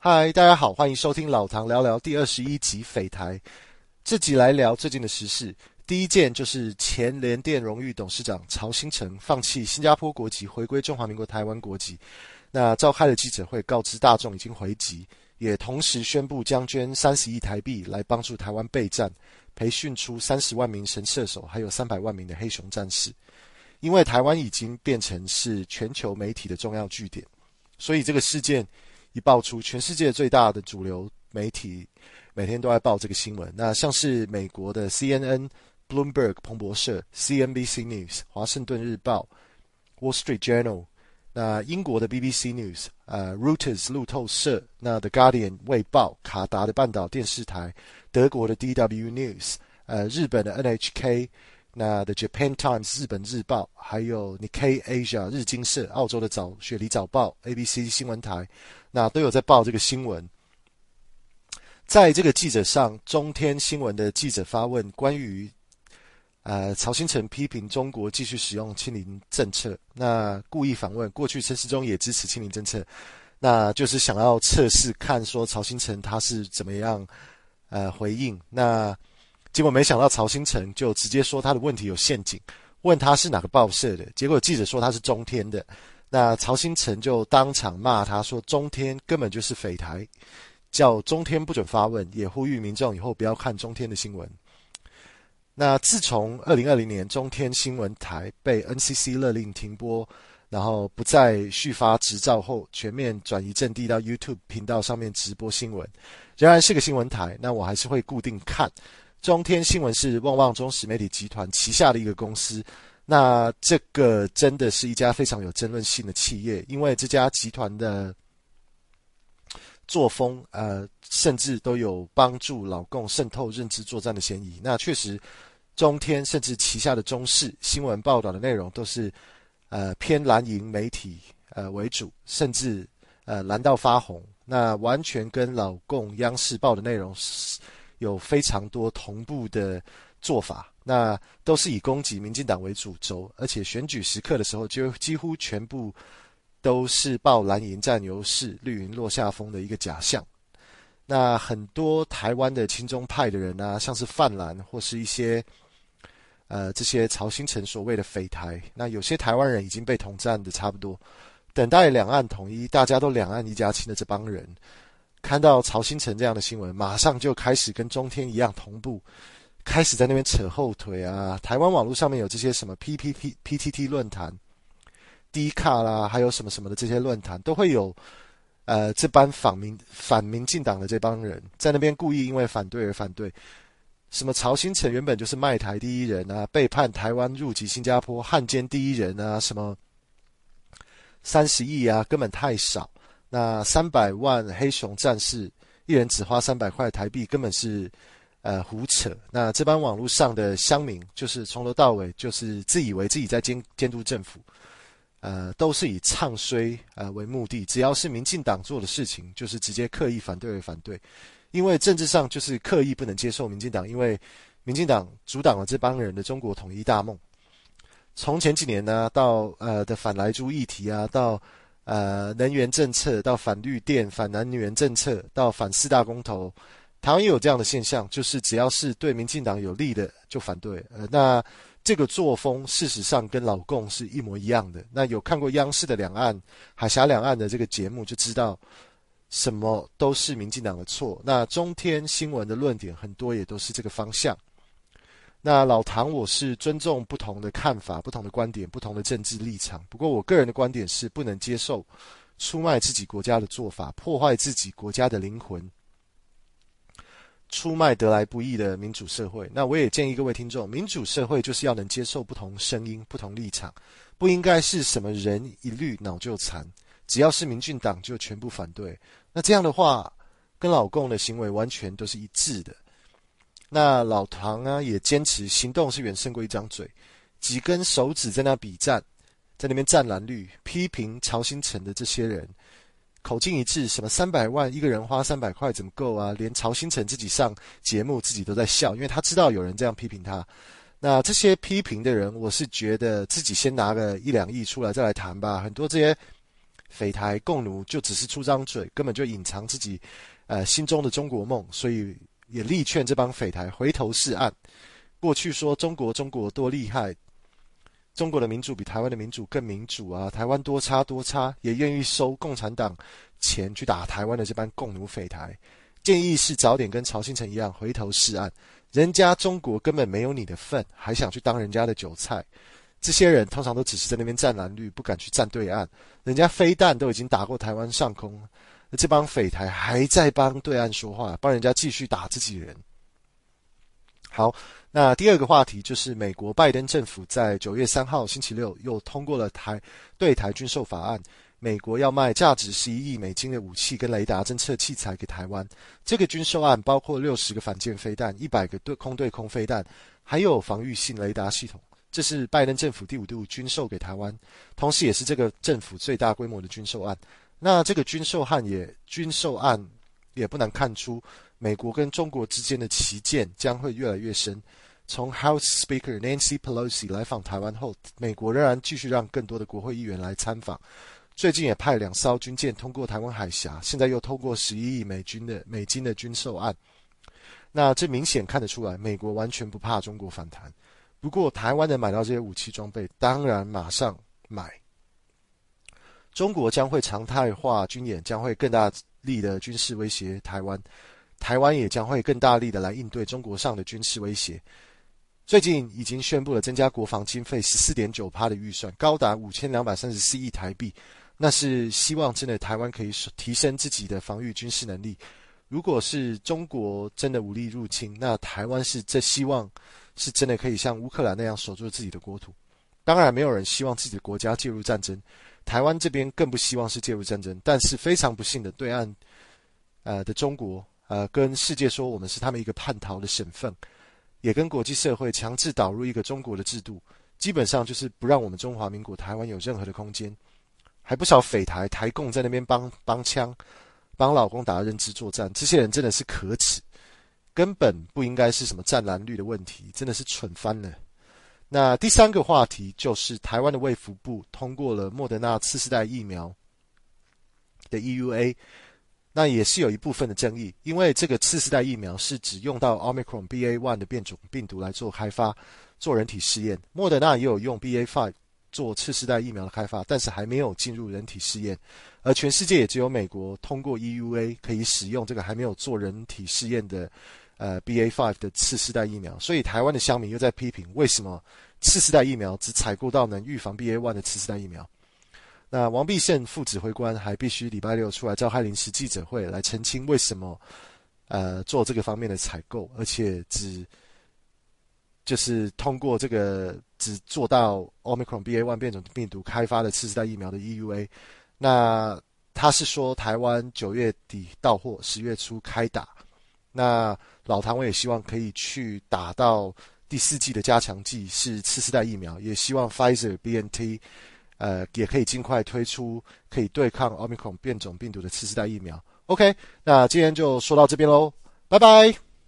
嗨，大家好，欢迎收听老唐聊聊第二十一集匪台。这集来聊最近的时事。第一件就是前联电荣誉董事长曹兴诚放弃新加坡国籍，回归中华民国台湾国籍。那召开了记者会，告知大众已经回籍，也同时宣布将捐三十亿台币来帮助台湾备战，培训出三十万名神射手，还有三百万名的黑熊战士。因为台湾已经变成是全球媒体的重要据点，所以这个事件。一爆出，全世界最大的主流媒体每天都在报这个新闻。那像是美国的 CNN、Bloomberg 彭博社、CNBC News 华盛顿日报、Wall Street Journal，那英国的 BBC News，呃，Reuters 路透社，那 The Guardian 卫报，卡达的半岛电视台，德国的 DW News，呃，日本的 NHK。那 The Japan Times 日本日报，还有 Nikkei Asia 日经社，澳洲的早雪梨早报，ABC 新闻台，那都有在报这个新闻。在这个记者上，中天新闻的记者发问关于，呃，曹兴诚批评中国继续使用清零政策，那故意反问，过去陈时中也支持清零政策，那就是想要测试看说曹兴诚他是怎么样，呃，回应那。结果没想到曹兴诚就直接说他的问题有陷阱，问他是哪个报社的。结果记者说他是中天的，那曹兴诚就当场骂他说中天根本就是匪台，叫中天不准发问，也呼吁民众以后不要看中天的新闻。那自从二零二零年中天新闻台被 NCC 勒令停播，然后不再续发执照后，全面转移阵地到 YouTube 频道上面直播新闻，仍然是个新闻台，那我还是会固定看。中天新闻是旺旺中时媒体集团旗下的一个公司，那这个真的是一家非常有争论性的企业，因为这家集团的作风，呃，甚至都有帮助老共渗透认知作战的嫌疑。那确实，中天甚至旗下的中视新闻报道的内容都是，呃，偏蓝营媒体呃为主，甚至呃蓝到发红，那完全跟老共央视报的内容是。有非常多同步的做法，那都是以攻击民进党为主轴，而且选举时刻的时候，就几乎全部都是报蓝营占优势、绿营落下风的一个假象。那很多台湾的亲中派的人啊，像是泛蓝或是一些呃这些曹兴诚所谓的匪台，那有些台湾人已经被统战的差不多，等待两岸统一，大家都两岸一家亲的这帮人。看到曹兴诚这样的新闻，马上就开始跟中天一样同步，开始在那边扯后腿啊！台湾网络上面有这些什么 PPT、PTT 论坛、D 卡啦，还有什么什么的这些论坛，都会有呃这帮反民反民进党的这帮人在那边故意因为反对而反对。什么曹兴成原本就是卖台第一人啊，背叛台湾入籍新加坡汉奸第一人啊，什么三十亿啊，根本太少。那三百万黑熊战士，一人只花三百块台币，根本是呃胡扯。那这帮网络上的乡民，就是从头到尾就是自以为自己在监监督政府，呃，都是以唱衰呃为目的。只要是民进党做的事情，就是直接刻意反对而反对，因为政治上就是刻意不能接受民进党，因为民进党阻挡了这帮人的中国统一大梦。从前几年呢，到呃的反莱猪议题啊，到。呃，能源政策到反绿电、反能源政策到反四大公投，台湾也有这样的现象，就是只要是对民进党有利的就反对。呃，那这个作风事实上跟老共是一模一样的。那有看过央视的两岸海峡两岸的这个节目，就知道什么都是民进党的错。那中天新闻的论点很多也都是这个方向。那老唐，我是尊重不同的看法、不同的观点、不同的政治立场。不过，我个人的观点是不能接受出卖自己国家的做法，破坏自己国家的灵魂，出卖得来不易的民主社会。那我也建议各位听众，民主社会就是要能接受不同声音、不同立场，不应该是什么人一律脑就残，只要是民进党就全部反对。那这样的话，跟老共的行为完全都是一致的。那老唐呢，也坚持行动是远胜过一张嘴，几根手指在那比战，在那边湛蓝绿，批评曹兴诚的这些人，口径一致，什么三百万一个人花三百块怎么够啊？连曹兴诚自己上节目自己都在笑，因为他知道有人这样批评他。那这些批评的人，我是觉得自己先拿个一两亿出来再来谈吧。很多这些匪台共奴就只是出张嘴，根本就隐藏自己呃心中的中国梦，所以也力劝这帮匪台回头是岸。过去说中国中国多厉害，中国的民主比台湾的民主更民主啊，台湾多差多差，也愿意收共产党钱去打台湾的这帮共奴匪台。建议是早点跟曹兴诚一样回头是岸，人家中国根本没有你的份，还想去当人家的韭菜。这些人通常都只是在那边站蓝绿，不敢去站对岸。人家飞弹都已经打过台湾上空，那这帮匪台还在帮对岸说话，帮人家继续打自己人。好，那第二个话题就是美国拜登政府在九月三号星期六又通过了台对台军售法案，美国要卖价值十一亿美金的武器跟雷达侦测器材给台湾。这个军售案包括六十个反舰飞弹、一百个对空对空飞弹，还有防御性雷达系统。这是拜登政府第五度军售给台湾，同时也是这个政府最大规模的军售案。那这个军售案也军售案也不难看出，美国跟中国之间的歧见将会越来越深。从 House Speaker Nancy Pelosi 来访台湾后，美国仍然继续让更多的国会议员来参访。最近也派两艘军舰通过台湾海峡，现在又通过十一亿美军的美金的军售案。那这明显看得出来，美国完全不怕中国反弹。不过，台湾能买到这些武器装备，当然马上买。中国将会常态化军演，将会更大力的军事威胁台湾，台湾也将会更大力的来应对中国上的军事威胁。最近已经宣布了增加国防经费十四点九趴的预算，高达五千两百三十四亿台币，那是希望真的台湾可以提升自己的防御军事能力。如果是中国真的武力入侵，那台湾是这希望。是真的可以像乌克兰那样守住自己的国土，当然没有人希望自己的国家介入战争，台湾这边更不希望是介入战争。但是非常不幸的，对岸，呃的中国，呃跟世界说我们是他们一个叛逃的省份，也跟国际社会强制导入一个中国的制度，基本上就是不让我们中华民国台湾有任何的空间。还不少匪台台共在那边帮帮腔，帮老公打认知作战，这些人真的是可耻。根本不应该是什么战蓝绿的问题，真的是蠢翻了。那第三个话题就是台湾的卫福部通过了莫德纳次世代疫苗的 EUA，那也是有一部分的争议，因为这个次世代疫苗是只用到 Omicron BA.1 的变种病毒来做开发、做人体试验，莫德纳也有用 BA.5 做次世代疫苗的开发，但是还没有进入人体试验，而全世界也只有美国通过 EUA 可以使用这个还没有做人体试验的。呃，B A five 的次世代疫苗，所以台湾的乡民又在批评，为什么次世代疫苗只采购到能预防 B A one 的次世代疫苗？那王必胜副指挥官还必须礼拜六出来召开临时记者会来澄清，为什么呃做这个方面的采购，而且只就是通过这个只做到 Omicron B A one 变种病毒开发的次世代疫苗的 EUA。那他是说台湾九月底到货，十月初开打。那老唐，我也希望可以去打到第四季的加强剂，是次世代疫苗，也希望 Pfizer、BNT，呃，也可以尽快推出可以对抗 Omicron 变种病毒的次世代疫苗。OK，那今天就说到这边喽，拜拜。